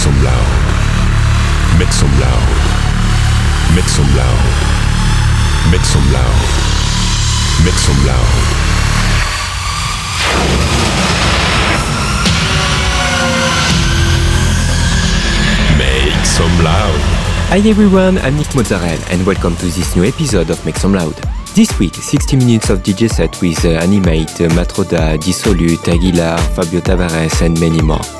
Make some loud. Make some loud. Make some loud. Make some loud. Make some loud. Hi everyone, I'm Nick Mozzarella and welcome to this new episode of Make Some Loud. This week, 60 minutes of DJ set with uh, Animate, uh, Matroda, Dissolute, Aguilar, Fabio Tavares and many more.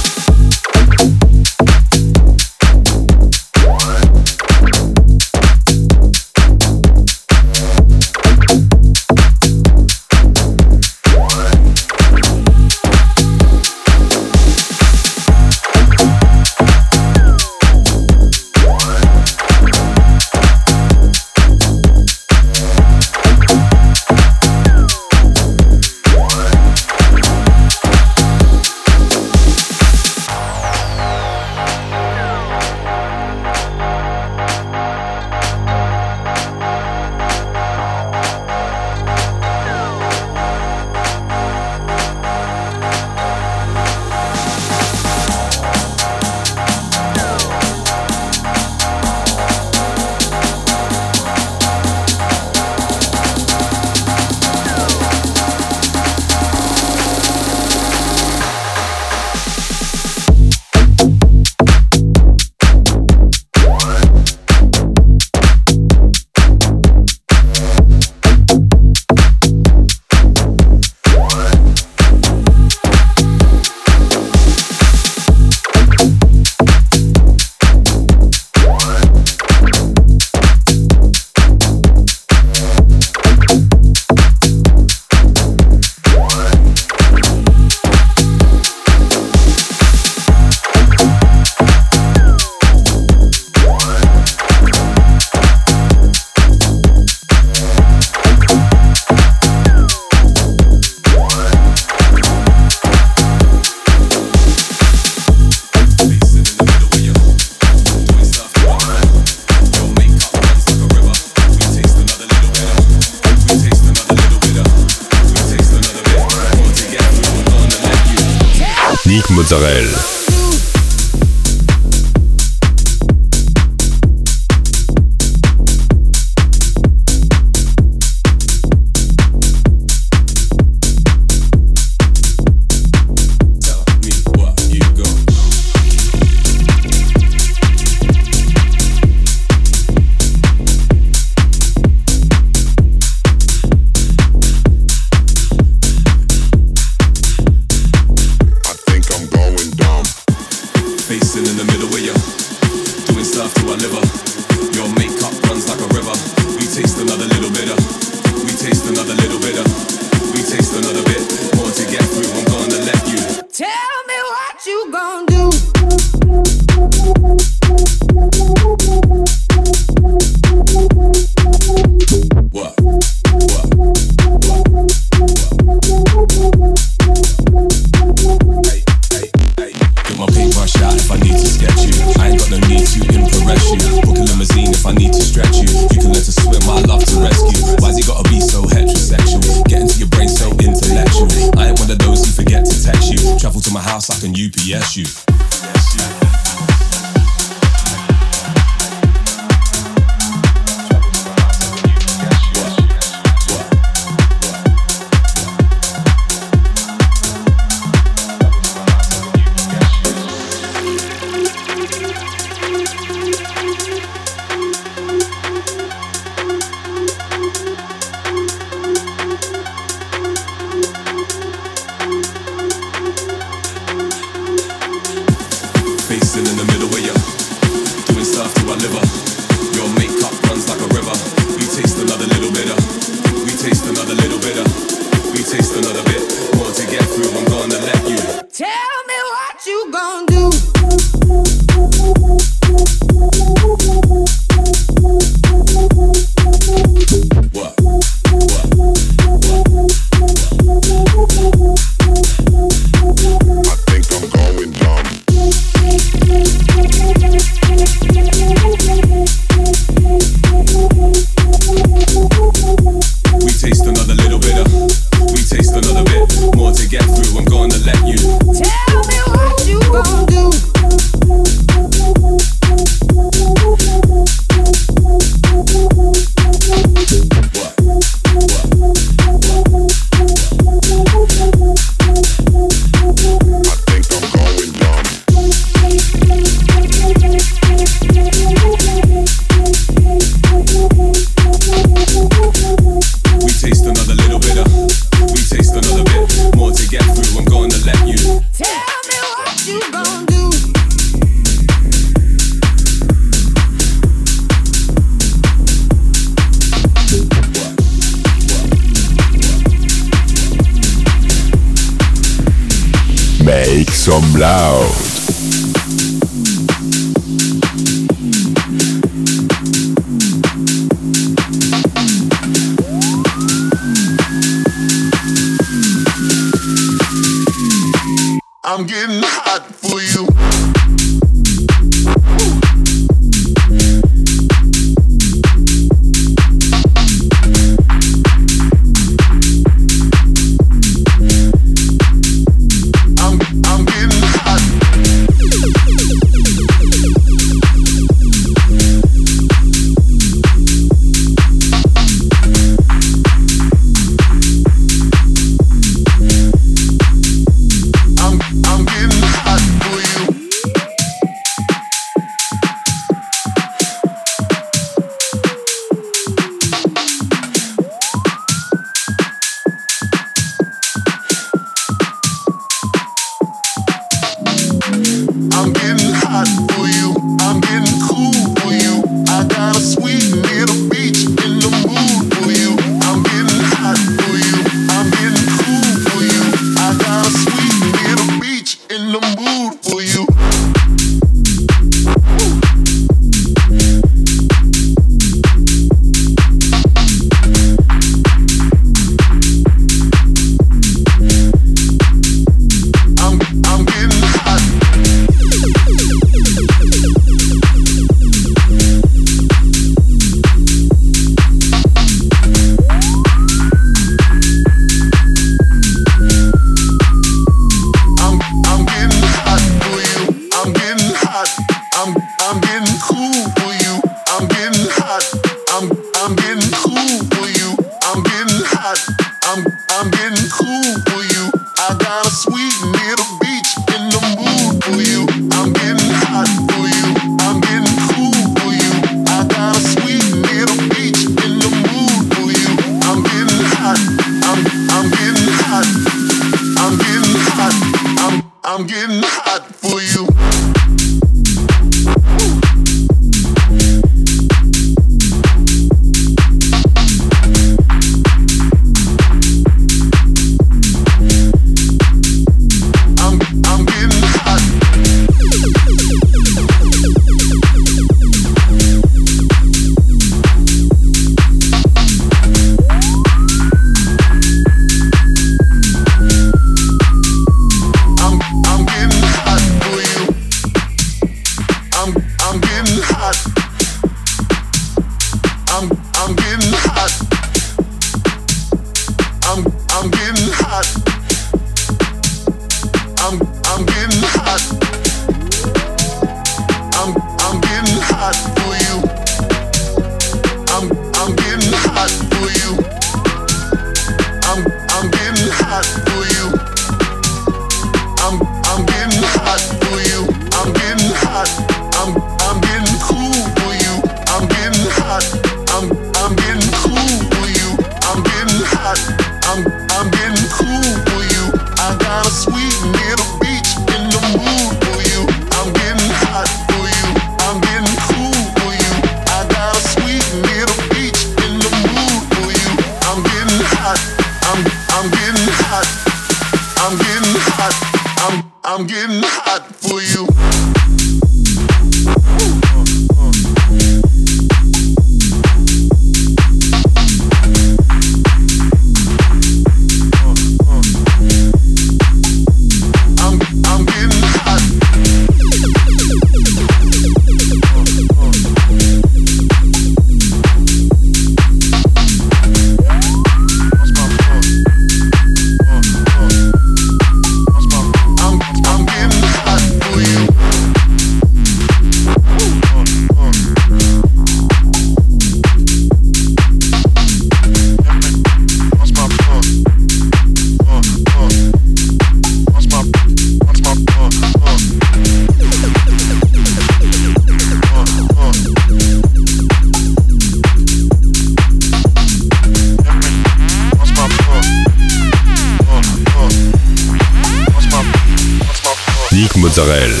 Mozzarella.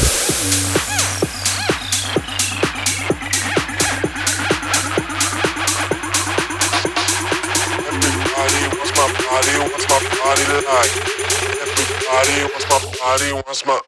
Everybody wants my body like Everybody wants my body, wants my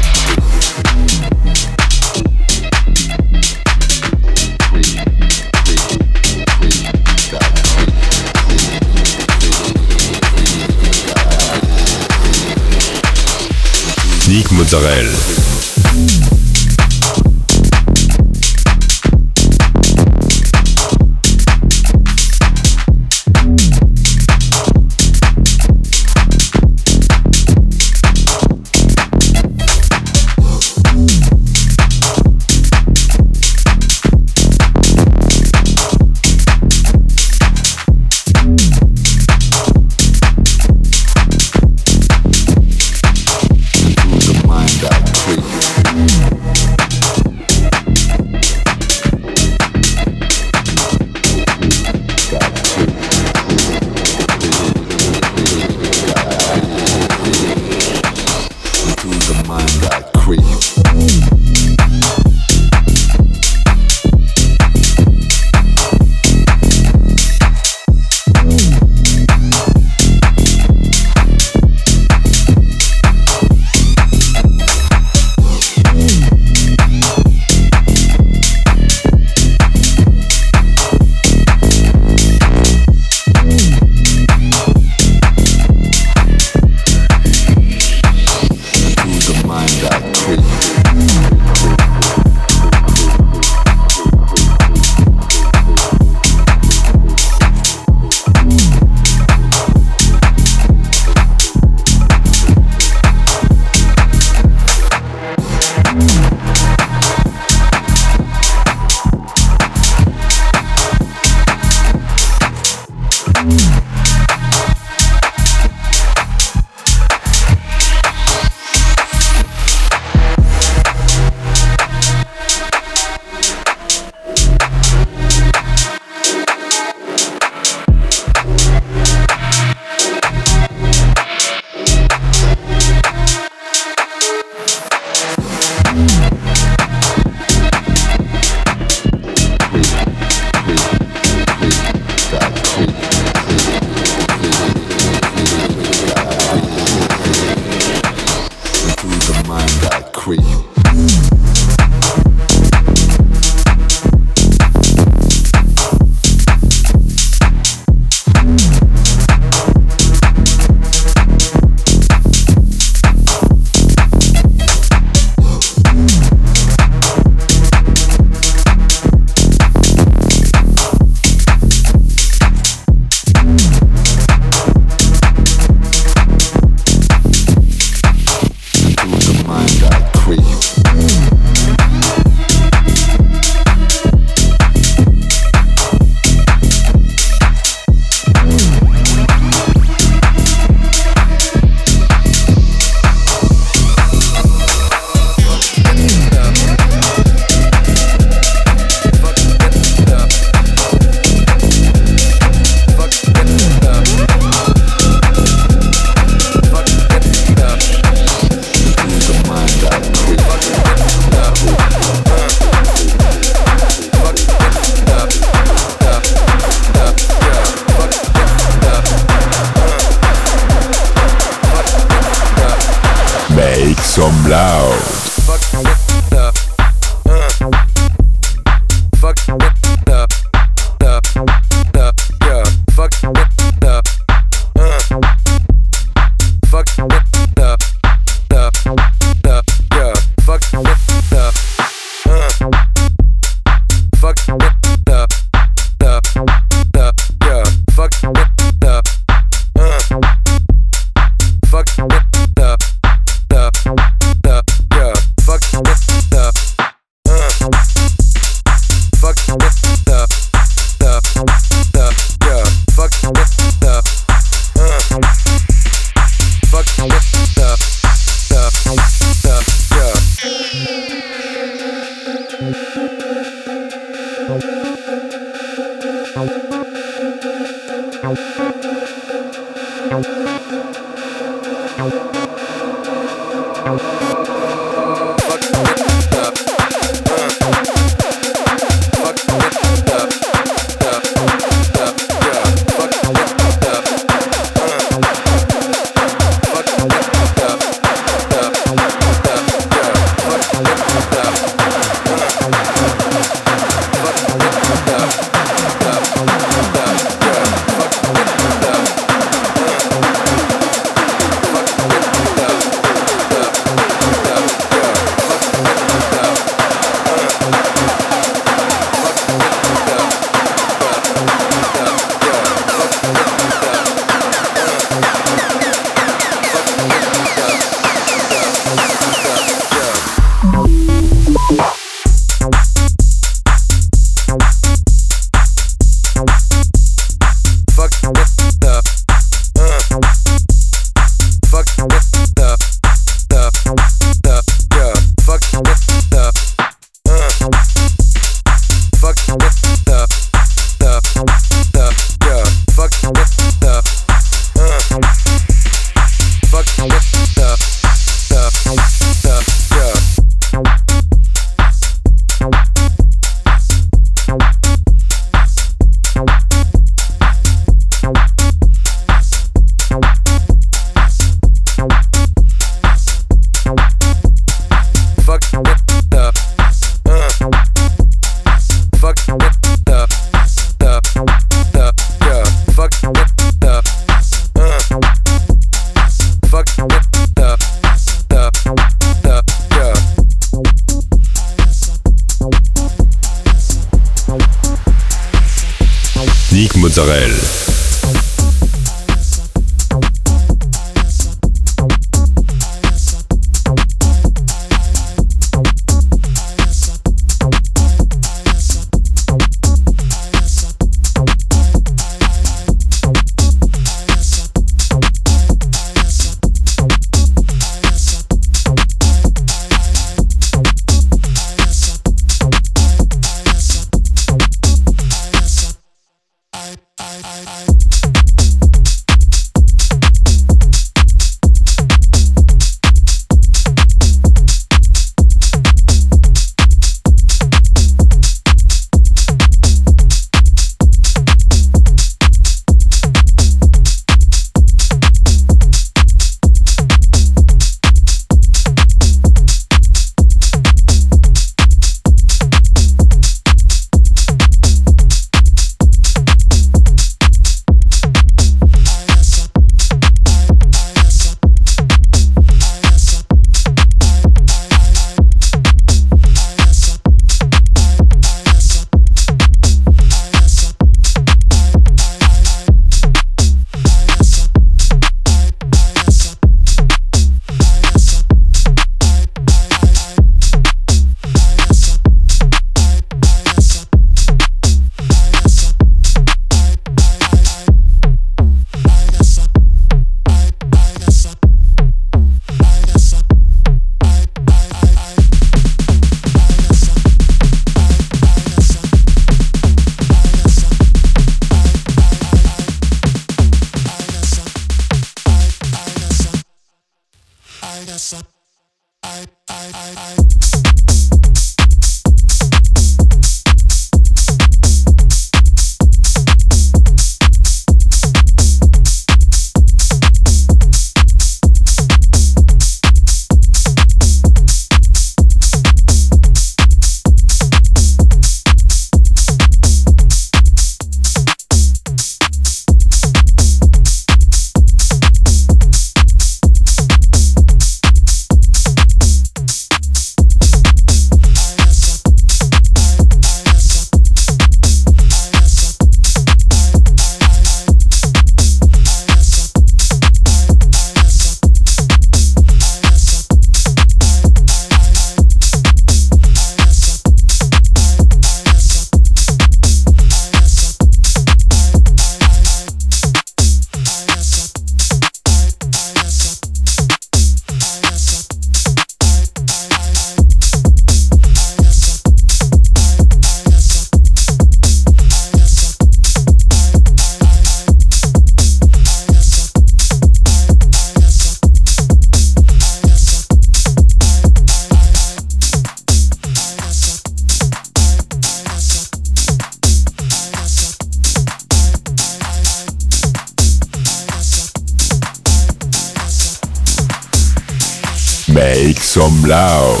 Lao.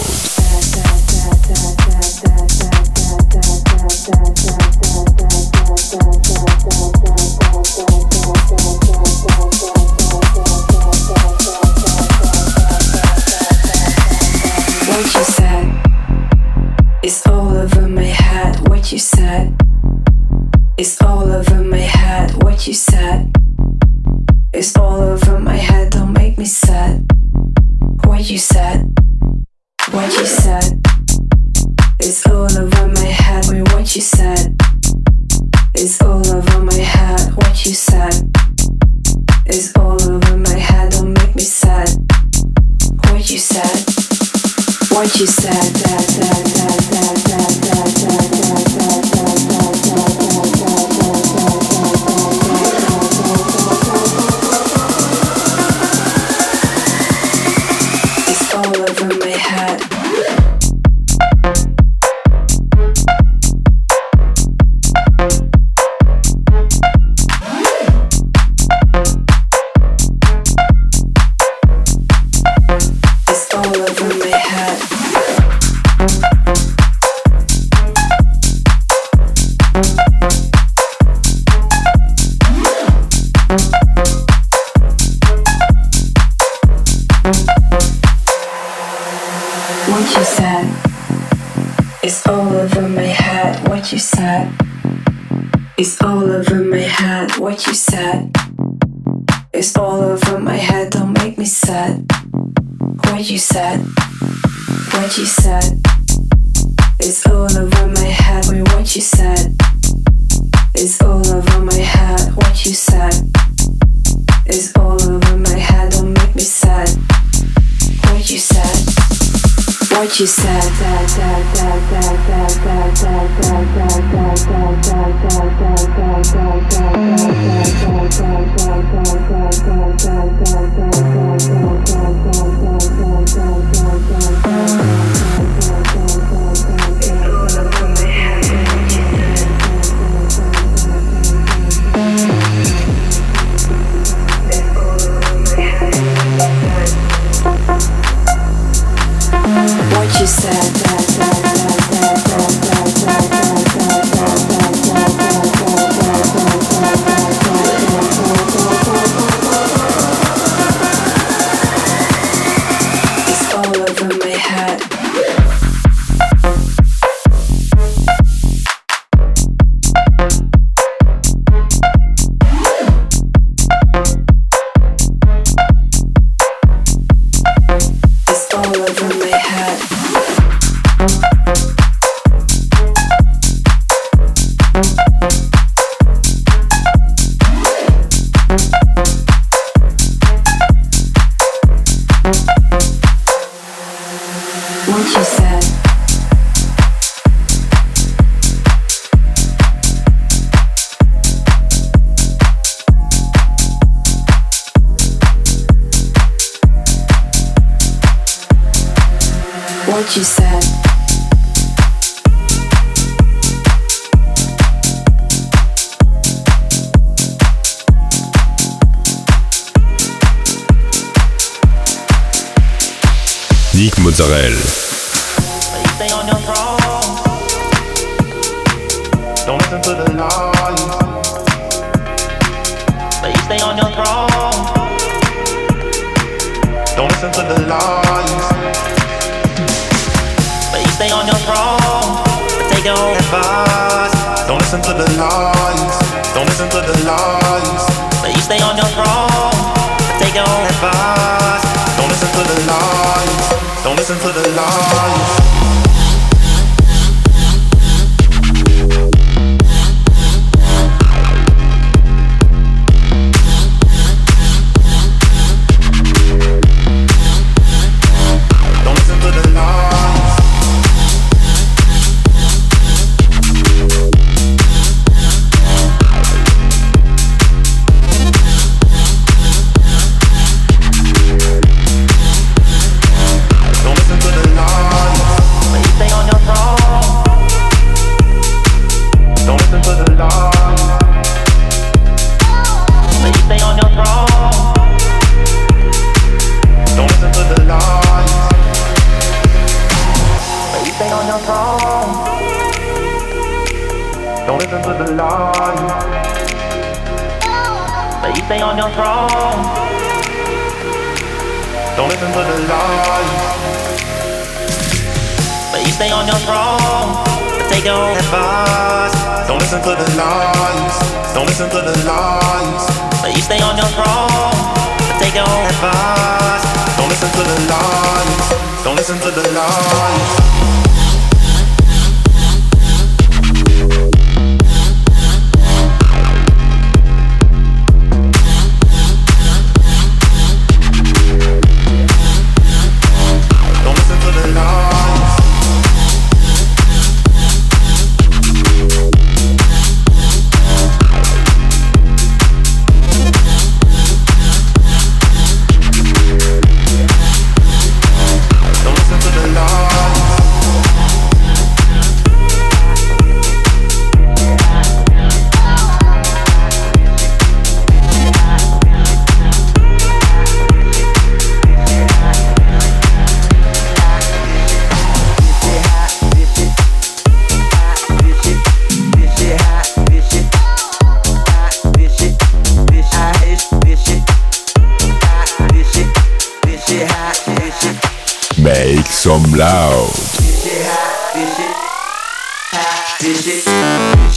Some loud. you some loud. This shit hot, this shit hot, this shit.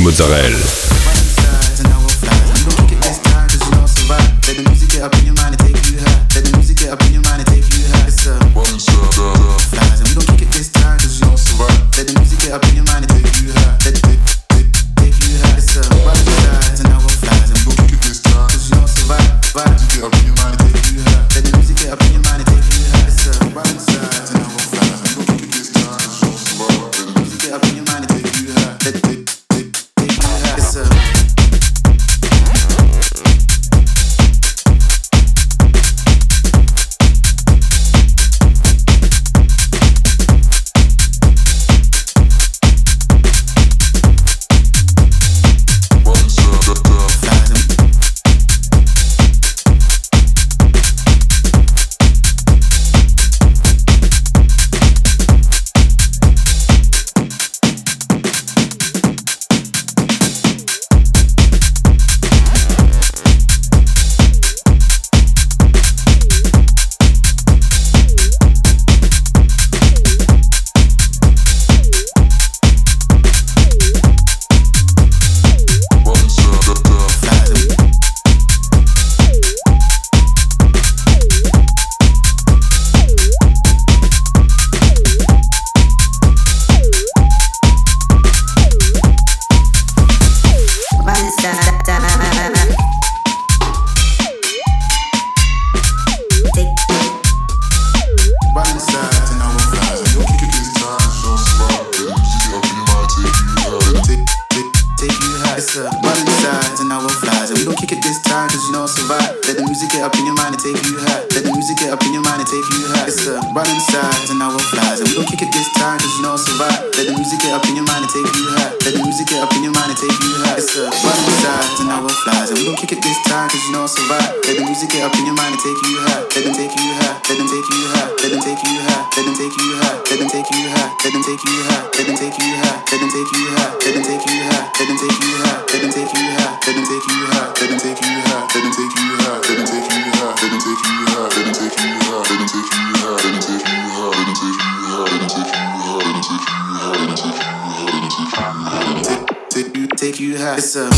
Mozzarella. What's up? Modern sides and our flies. And we gon' kick it this time, cause you know I survive. Let the music get up in your mind and take you high. Let the music get up in your mind and take you high. It's a running sides and now we're flies. And we gon' kick it this time, cause you know I survive. Let the music get up in your mind and take you high. Let the music get up in your mind and take you high. It's a running sides and now we're flies. And we gon' kick it this time, cause you know I survive. Let the music get up in your mind and take you high. Let them take you high. Let them take you high. Let them take you high. Let them take you high. Let them take you high. Let them take you high. Let them take you high. Let them take you high. Let them take you high. Let them take you high. Let them take you high. Let them take you high. Let them take you high. Let them take you high. Let them take you high. Let them take you high. Let them take you high. Let them take you high. Take you high. It's a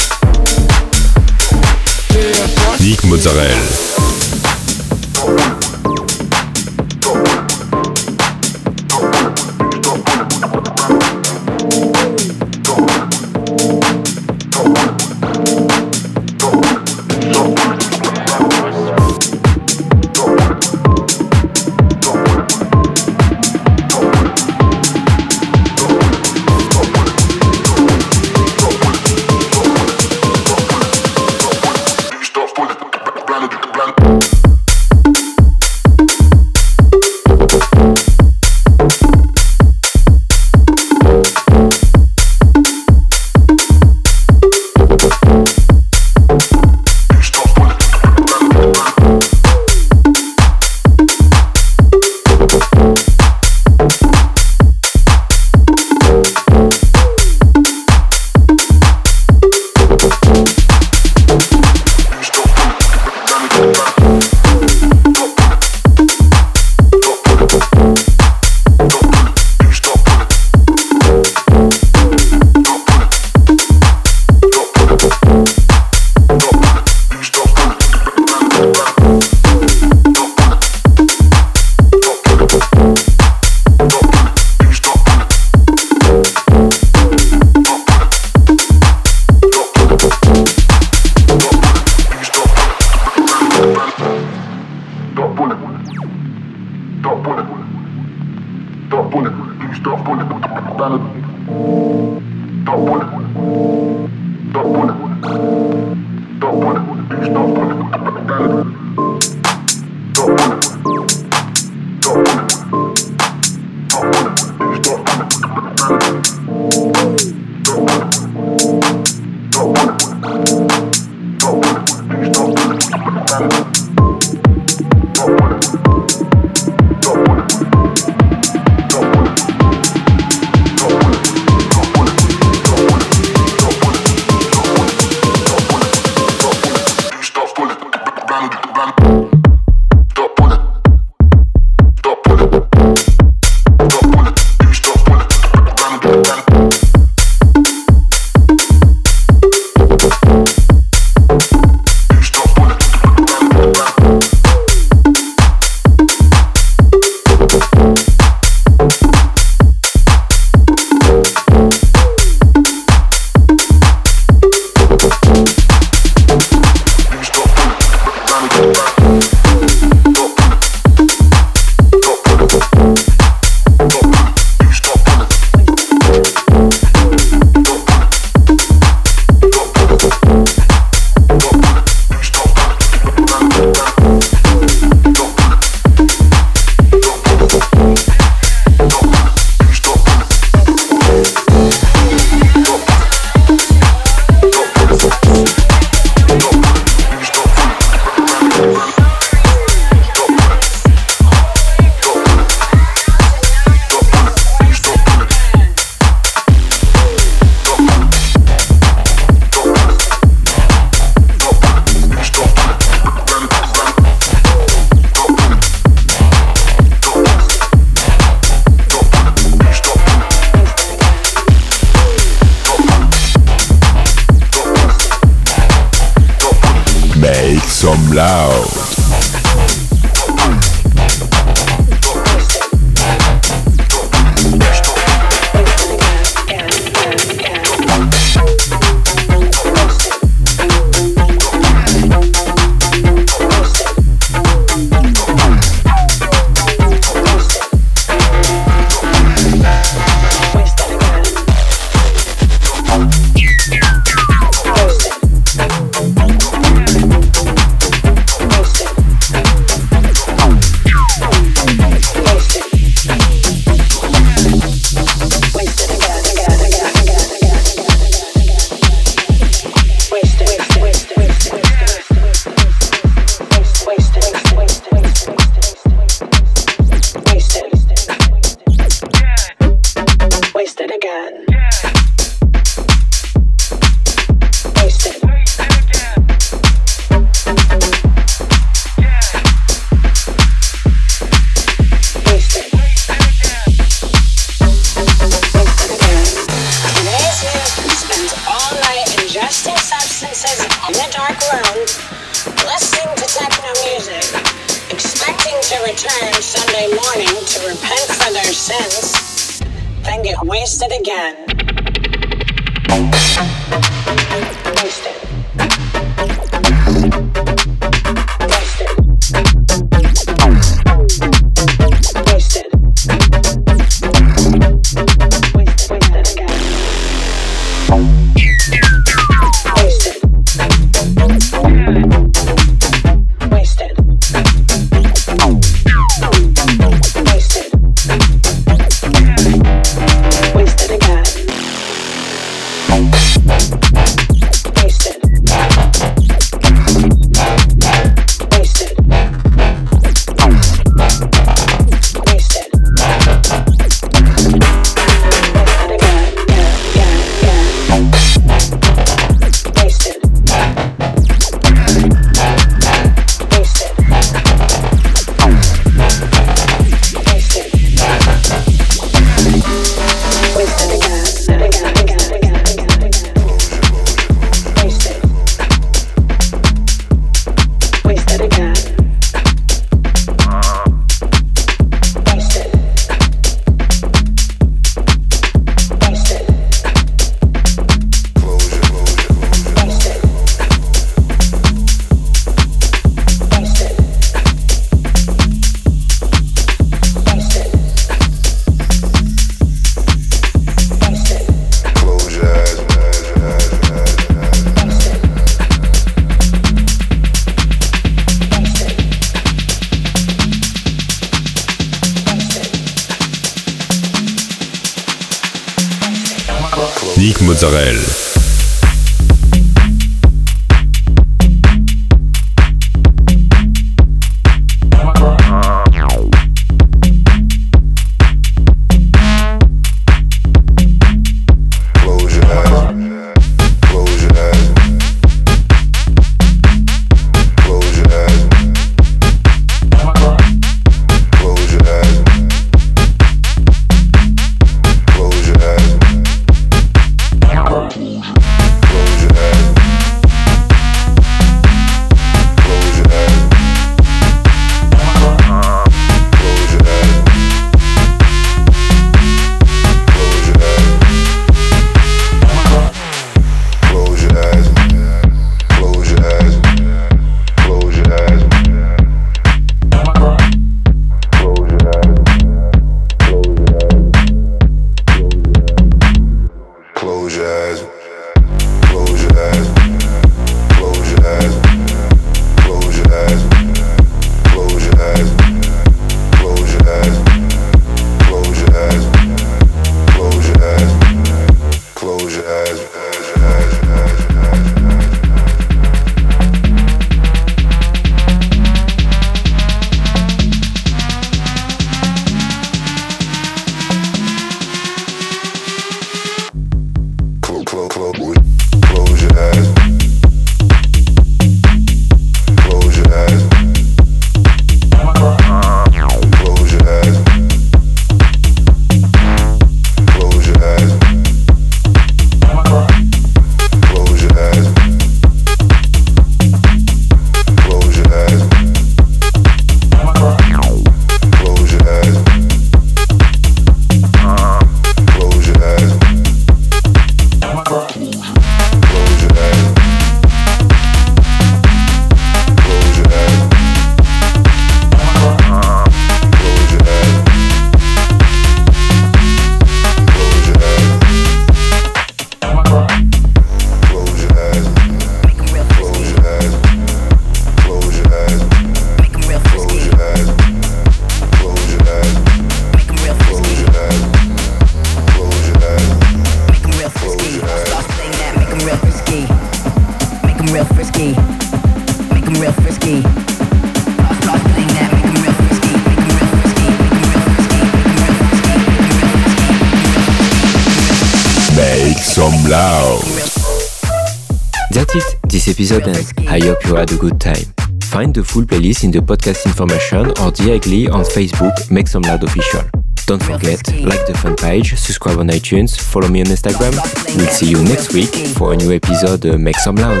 find the full playlist in the podcast information or directly on Facebook Make Some Loud Official. Don't forget, like the fan page, subscribe on iTunes, follow me on Instagram. We'll see you next week for a new episode Make Some Loud.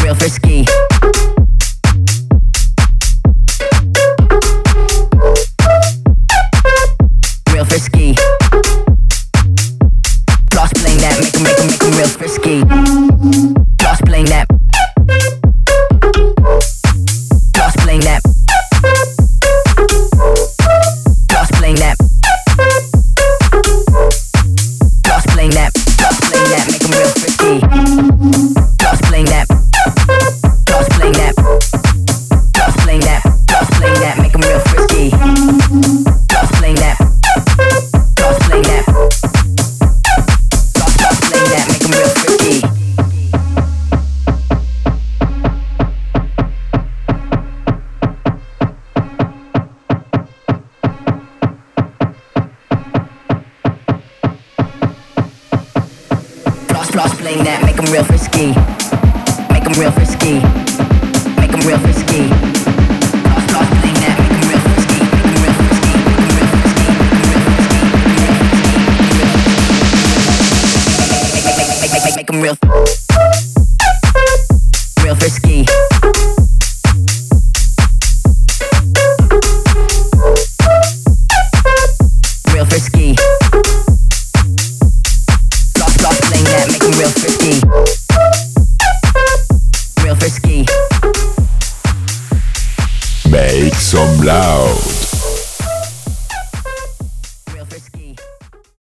Real frisky.